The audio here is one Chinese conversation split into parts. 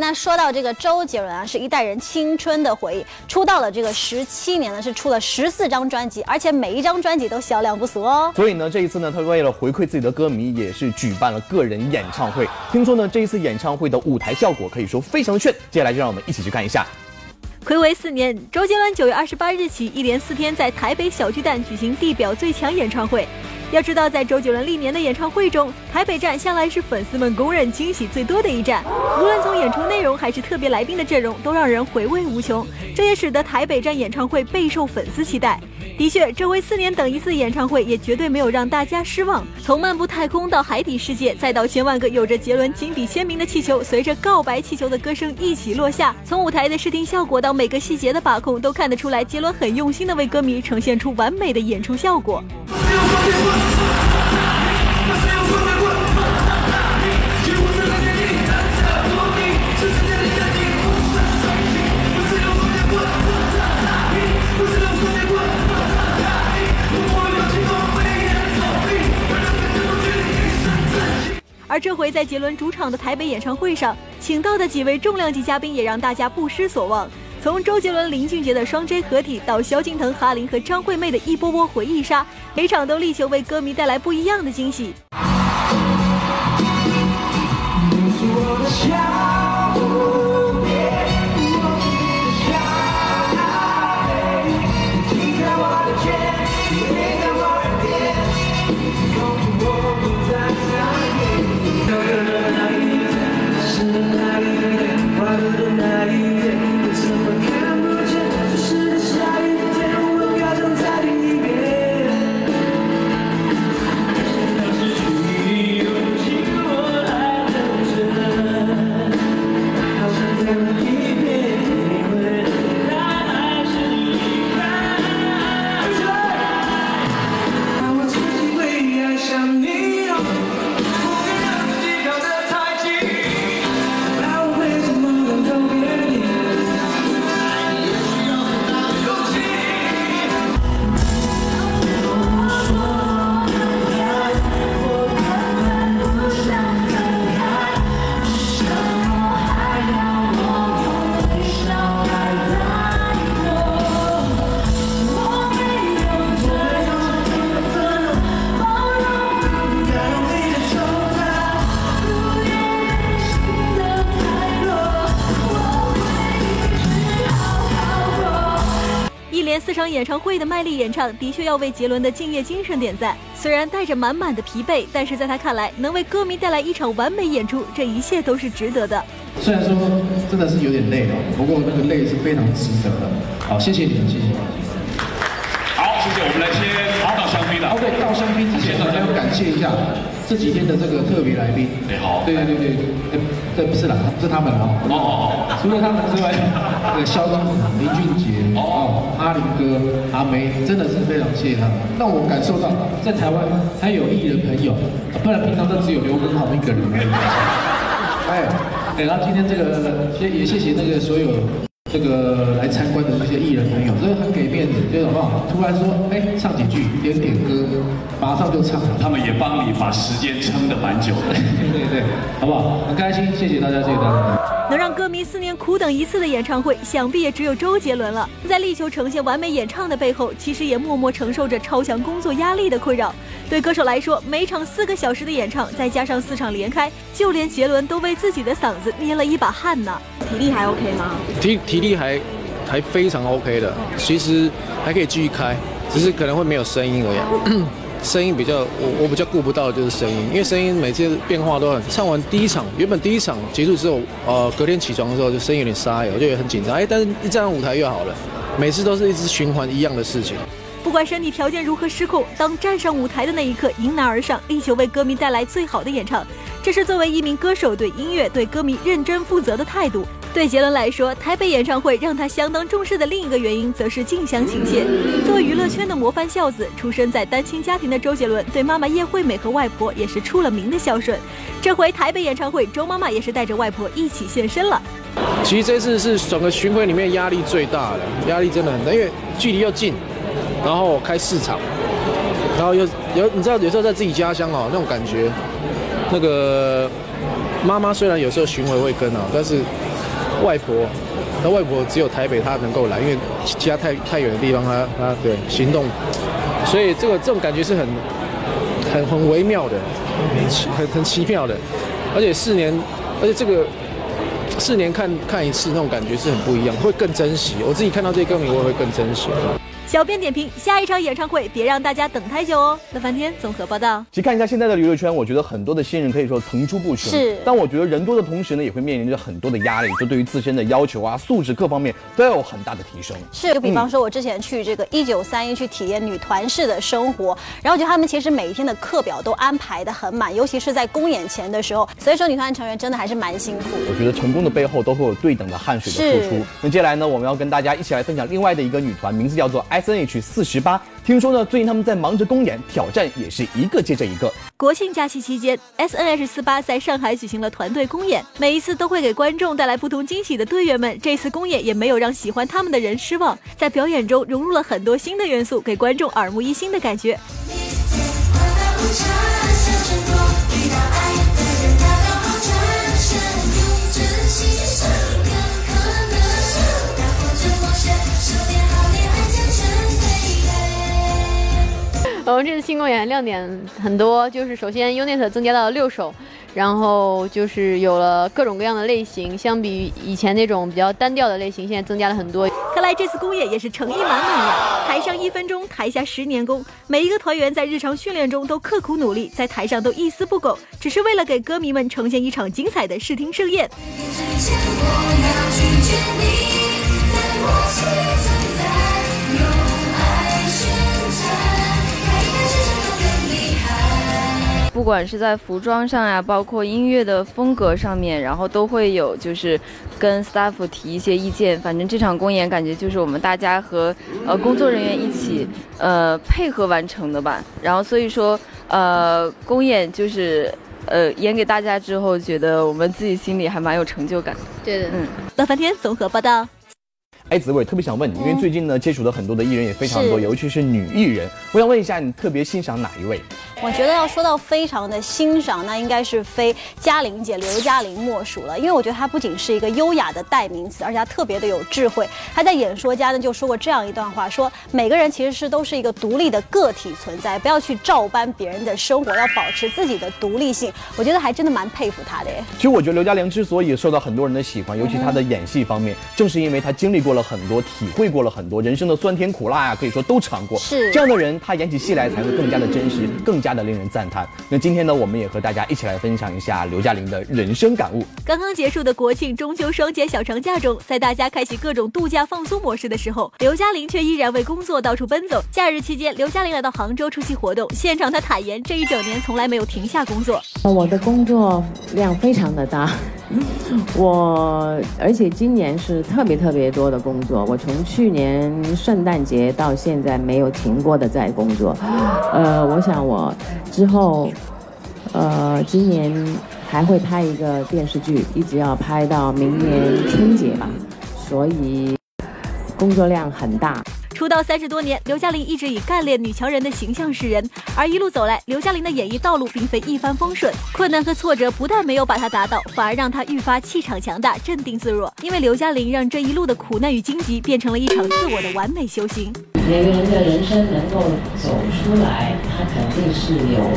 那说到这个周杰伦啊，是一代人青春的回忆。出道了这个十七年呢，是出了十四张专辑，而且每一张专辑都销量不俗哦。所以呢，这一次呢，他为了回馈自己的歌迷，也是举办了个人演唱会。听说呢，这一次演唱会的舞台效果可以说非常炫。接下来就让我们一起去看一下。暌违四年，周杰伦九月二十八日起一连四天在台北小巨蛋举行地表最强演唱会。要知道，在周杰伦历年的演唱会中，台北站向来是粉丝们公认惊喜最多的一站。无论从演出内容还是特别来宾的阵容，都让人回味无穷。这也使得台北站演唱会备受粉丝期待。的确，这回四年等一次演唱会，也绝对没有让大家失望。从漫步太空到海底世界，再到千万个有着杰伦亲笔签名的气球，随着告白气球的歌声一起落下。从舞台的视听效果到每个细节的把控，都看得出来，杰伦很用心的为歌迷呈现出完美的演出效果。而这回在杰伦主场的台北演唱会上，请到的几位重量级嘉宾也让大家不失所望。从周杰伦、林俊杰的双 J 合体，到萧敬腾、哈林和张惠妹的一波波回忆杀，每场都力求为歌迷带来不一样的惊喜。四场演唱会的卖力演唱，的确要为杰伦的敬业精神点赞。虽然带着满满的疲惫，但是在他看来，能为歌迷带来一场完美演出，这一切都是值得的。虽然说真的是有点累了，不过那个累是非常值得的。好，谢谢你们，谢谢。好，谢谢。我们来先倒香槟了。哦，对，倒香槟之前呢，要感谢一下这几天的这个特别来宾。对，好。对对对对，这不是啦，不是他们哦。哦哦哦。除了他们之外，那个肖钢、林俊杰。哦，阿林哥、阿梅，真的是非常谢谢他们，让我感受到在台湾还有艺人朋友，不然平常都只有刘畊宏一个人。哎，哎，然后今天这个，谢也谢谢那个所有这个来参观的这些艺人朋友，真的很给面子，就好不好？突然说，哎，唱几句，点点歌，马上就唱了。他们也帮你把时间撑得蛮久的，对对对，好不好？很开心，谢谢大家，谢谢大家。能让歌迷四年苦等一次的演唱会，想必也只有周杰伦了。在力求呈现完美演唱的背后，其实也默默承受着超强工作压力的困扰。对歌手来说，每场四个小时的演唱，再加上四场连开，就连杰伦都为自己的嗓子捏了一把汗呢。体力还 OK 吗？体体力还还非常 OK 的，其实还可以继续开，只是可能会没有声音而已。声音比较，我我比较顾不到的就是声音，因为声音每次变化都很。唱完第一场，原本第一场结束之后，呃，隔天起床的时候就声音有点沙哑，我就也很紧张。哎，但是一站上舞台又好了，每次都是一直循环一样的事情。不管身体条件如何失控，当站上舞台的那一刻，迎难而上，力求为歌迷带来最好的演唱，这是作为一名歌手对音乐、对歌迷认真负责的态度。对杰伦来说，台北演唱会让他相当重视的另一个原因，则是近乡情怯。作为娱乐圈的模范孝子，出生在单亲家庭的周杰伦，对妈妈叶惠美和外婆也是出了名的孝顺。这回台北演唱会，周妈妈也是带着外婆一起现身了。其实这次是整个巡回里面压力最大的，压力真的很大，因为距离又近，然后开四场，然后又有你知道有时候在自己家乡哦那种感觉，那个妈妈虽然有时候巡回会跟啊，但是外婆，那外婆只有台北她能够来，因为其他太太远的地方她她对行动，所以这个这种感觉是很很很微妙的，很很很奇妙的，而且四年，而且这个四年看看一次那种感觉是很不一样，会更珍惜。我自己看到这些歌迷，我也会更珍惜。小编点评：下一场演唱会别让大家等太久哦。乐翻天综合报道。其实看一下现在的娱乐圈，我觉得很多的新人可以说层出不穷。是，但我觉得人多的同时呢，也会面临着很多的压力，就对于自身的要求啊、素质各方面都要有很大的提升。是，就比方说，我之前去这个一九三一去体验女团式的生活，然后觉得他们其实每一天的课表都安排的很满，尤其是在公演前的时候。所以说，女团成员真的还是蛮辛苦。我觉得成功的背后都会有对等的汗水的付出。那接下来呢，我们要跟大家一起来分享另外的一个女团，名字叫做 S N H 四十。八，听说呢，最近他们在忙着公演，挑战也是一个接着一个。国庆假期期间，S N H 四八在上海举行了团队公演，每一次都会给观众带来不同惊喜的队员们，这次公演也没有让喜欢他们的人失望，在表演中融入了很多新的元素，给观众耳目一新的感觉。我们这次新公演亮点很多，就是首先 unit 增加到了六首，然后就是有了各种各样的类型，相比以前那种比较单调的类型，现在增加了很多。看来这次公演也是诚意满满呀！台上一分钟，台下十年功，每一个团员在日常训练中都刻苦努力，在台上都一丝不苟，只是为了给歌迷们呈现一场精彩的视听盛宴。不管是在服装上呀，包括音乐的风格上面，然后都会有就是跟 staff 提一些意见。反正这场公演感觉就是我们大家和呃工作人员一起呃配合完成的吧。然后所以说呃公演就是呃演给大家之后，觉得我们自己心里还蛮有成就感。对的，嗯。乐翻天综合报道。哎，紫薇特别想问你，因为最近呢接触的很多的艺人也非常多，尤其是女艺人，我想问一下，你特别欣赏哪一位？我觉得要说到非常的欣赏，那应该是非嘉玲姐刘嘉玲莫属了。因为我觉得她不仅是一个优雅的代名词，而且她特别的有智慧。她在演说家呢就说过这样一段话，说每个人其实是都是一个独立的个体存在，不要去照搬别人的生活，要保持自己的独立性。我觉得还真的蛮佩服她的。其实我觉得刘嘉玲之所以受到很多人的喜欢，尤其她的演戏方面，正是因为她经历过了很多，体会过了很多人生的酸甜苦辣呀，可以说都尝过。是这样的人，他演起戏来才会更加的真实，更加的令人赞叹。那今天呢，我们也和大家一起来分享一下刘嘉玲的人生感悟。刚刚结束的国庆、中秋双节小长假中，在大家开启各种度假放松模式的时候，刘嘉玲却依然为工作到处奔走。假日期间，刘嘉玲来到杭州出席活动，现场她坦言，这一整年从来没有停下工作。我的工作量非常的大，我而且今年是特别特别多的工作。我从去年圣诞节到现在没有停过的在工作。呃，我想我之后。呃，今年还会拍一个电视剧，一直要拍到明年春节吧，所以工作量很大。出道三十多年，刘嘉玲一直以干练女强人的形象示人，而一路走来，刘嘉玲的演艺道路并非一帆风顺，困难和挫折不但没有把她打倒，反而让她愈发气场强大，镇定自若。因为刘嘉玲让这一路的苦难与荆棘变成了一场自我的完美修行。每个人的人生能够走出来，他肯定是有。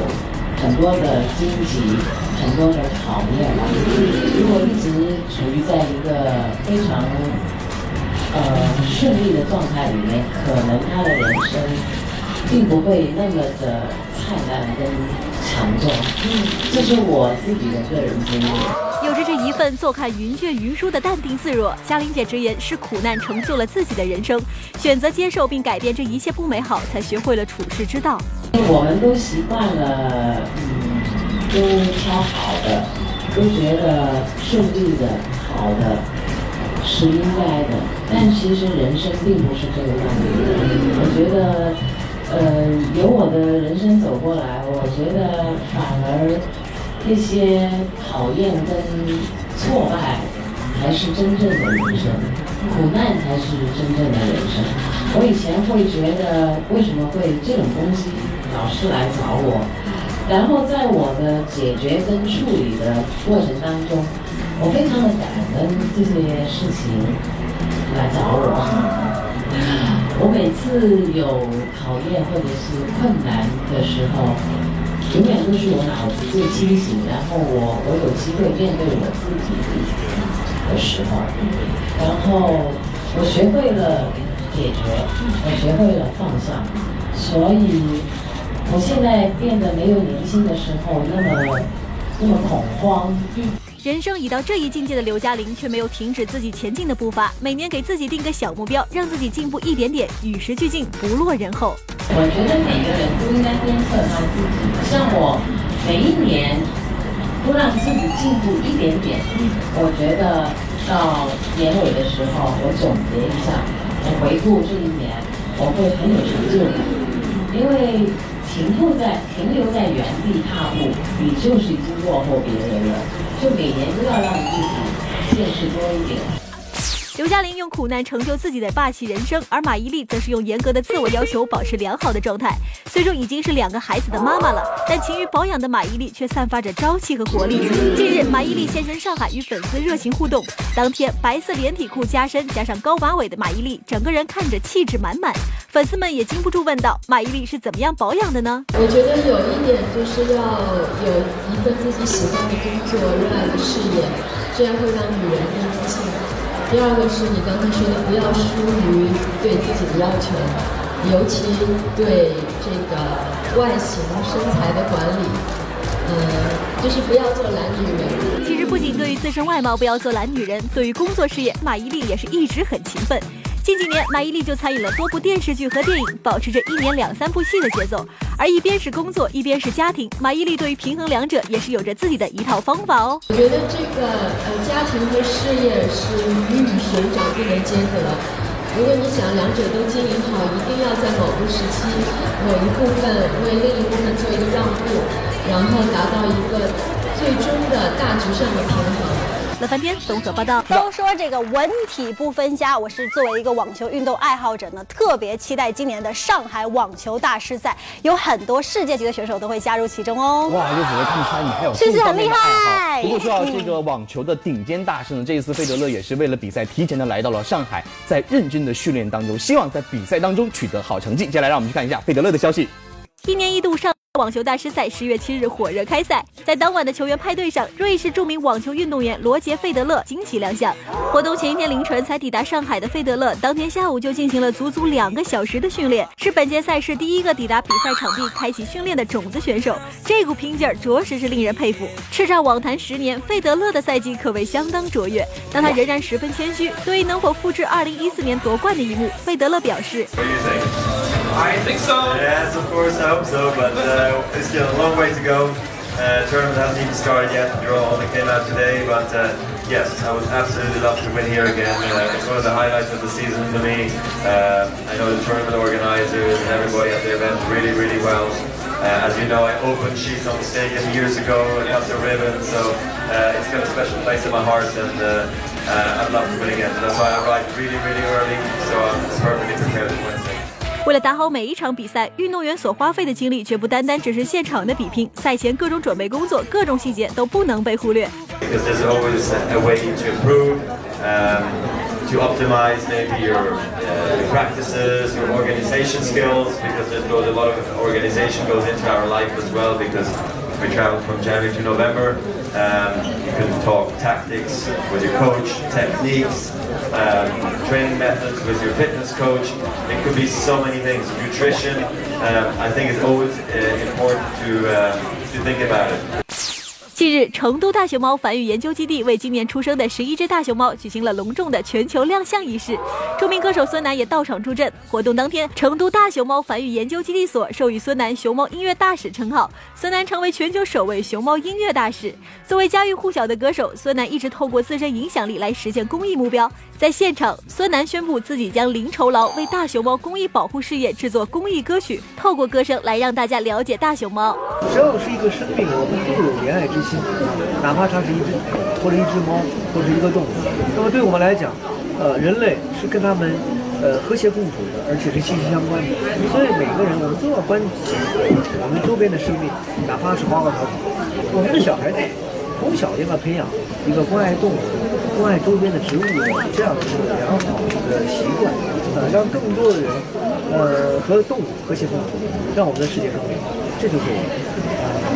很多的荆棘，很多的考验。如果一直处于在一个非常顺利的状态里面，可能他的人生并不会那么的灿烂跟强壮。嗯这是我自己的个人经历。有着这一份坐看云卷云舒的淡定自若，嘉玲姐直言是苦难成就了自己的人生，选择接受并改变这一切不美好，才学会了处世之道。我们都习惯了，嗯，都挑好的，都觉得顺利的、好的是应该的，但其实人生并不是这个样子。我觉得，呃，由我的人生走过来，我觉得反而。那些考验跟挫败，才是真正的人生；苦难才是真正的人生。我以前会觉得，为什么会这种东西老是来找我，然后在我的解决跟处理的过程当中，我非常的感恩这些事情来找我。我每次有考验或者是困难的时候，永远都是我脑子最清醒，然后我我有机会面对我自己的时候，然后我学会了解决，我学会了放下，所以我现在变得没有年轻的时候那么那么恐慌。人生已到这一境界的刘嘉玲，却没有停止自己前进的步伐。每年给自己定个小目标，让自己进步一点点，与时俱进，不落人后。我觉得每个人都应该鞭策他自己，像我每一年都让自己进步一点点。我觉得到年尾的时候，我总结一下，我回顾这一年，我会很有成就感，因为停步在停留在原地踏步，你就是已经落后别人了。就每年都要让自己见识多一点。刘嘉玲用苦难成就自己的霸气人生，而马伊琍则是用严格的自我要求保持良好的状态。虽说已经是两个孩子的妈妈了，但勤于保养的马伊琍却散发着朝气和活力。近日，马伊琍现身上海与粉丝热情互动。当天，白色连体裤加身，加上高马尾的马伊琍，整个人看着气质满满。粉丝们也禁不住问道：马伊琍是怎么样保养的呢？我觉得有一点就是要有一份自己喜欢的工作、热爱的事业，这样会让女人更自信。第二个是你刚才说的，不要疏于对自己的要求，尤其对这个外形身材的管理，呃，就是不要做懒女人。其实不仅对于自身外貌不要做懒女人，对于工作事业，马伊琍也是一直很勤奋。近几年，马伊琍就参与了多部电视剧和电影，保持着一年两三部戏的节奏。而一边是工作，一边是家庭，马伊琍对于平衡两者也是有着自己的一套方法哦。我觉得这个呃，家庭和事业是鱼与熊掌不能兼得。如果你想两者都经营好，一定要在某个时期，某一部分为另一部分做一个让步，然后达到一个最终的大局上的平衡。乐翻天综合报道，都说这个文体不分家，我是作为一个网球运动爱好者呢，特别期待今年的上海网球大师赛，有很多世界级的选手都会加入其中哦。哇，就只会看出来你还有是不是很厉害？不过说到这个网球的顶尖大师呢，这一次费德勒也是为了比赛提前的来到了上海，在认真的训练当中，希望在比赛当中取得好成绩。接下来让我们去看一下费德勒的消息。一年一度上。网球大师赛十月七日火热开赛，在当晚的球员派对上，瑞士著名网球运动员罗杰·费德勒惊喜亮相。活动前一天凌晨才抵达上海的费德勒，当天下午就进行了足足两个小时的训练，是本届赛事第一个抵达比赛场地开启训练的种子选手。这股拼劲儿着实是令人佩服。叱咤网坛十年，费德勒的赛季可谓相当卓越，但他仍然十分谦虚。对于能否复制二零一四年夺冠的一幕，费德勒表示。I think so. Yes, of course, I hope so, but uh, it's still a long way to go. Uh, tournament hasn't even started yet. The draw only came out today, but uh, yes, I would absolutely love to win here again. Uh, it's one of the highlights of the season for me. Uh, I know the tournament organisers and everybody at the event really, really well. Uh, as you know, I opened She's on the Mistaken years ago and got the ribbon, so uh, it's got a special place in my heart and I'd love to win again. That's why I arrived really, really early, so I'm perfectly prepared to win. 为了打好每一场比赛，运动员所花费的精力绝不单单只是现场的比拼，赛前各种准备工作、各种细节都不能被忽略。to optimize maybe your, uh, practices, your organization skills, because there's goes a lot of organization goes into our life as well. Because we travel from January to November, um, you can talk tactics with your coach, techniques, um, training methods with your fitness coach. It could be so many things. Nutrition. Um, I think it's always uh, important to uh, to think about it. 近日，成都大熊猫繁育研究基地为今年出生的十一只大熊猫举行了隆重的全球亮相仪式，著名歌手孙楠也到场助阵。活动当天，成都大熊猫繁育研究基地所授予孙楠“熊猫音乐大使”称号，孙楠成为全球首位熊猫音乐大使。作为家喻户晓的歌手，孙楠一直透过自身影响力来实现公益目标。在现场，孙楠宣布自己将零酬劳为大熊猫公益保护事业制作公益歌曲，透过歌声来让大家了解大熊猫。只要是一个生命，我们都有怜爱之心。哪怕它是一只狗或者一只猫或者一个动物，那么对我们来讲，呃，人类是跟他们呃和谐共处的，而且是息息相关的。所以每个人我们都要关心我们周边的生命，哪怕是花花草草。我们的小孩子从小就要培养一个关爱动物、关爱周边的植物这样的一个良好的习惯，呃，让更多的人呃和动物和谐共处，让我们的世界更美好。这就是我们，呃，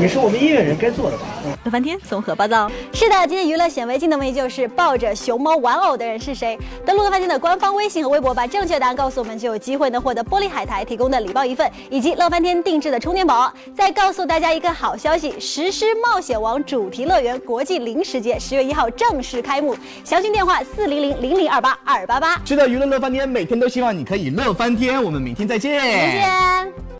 也是我们音乐人该做的吧。乐翻天综合报道。是的，今天娱乐显微镜的问题就是抱着熊猫玩偶的人是谁？登录乐翻天的官方微信和微博，把正确答案告诉我们，就有机会呢获得玻璃海苔提供的礼包一份，以及乐翻天定制的充电宝。再告诉大家一个好消息：实施冒险王主题乐园国际零食节十月一号正式开幕，详询电话四零零零零二八二八八。是的，娱乐乐翻天，每天都希望你可以乐翻天。我们明天再见。再见。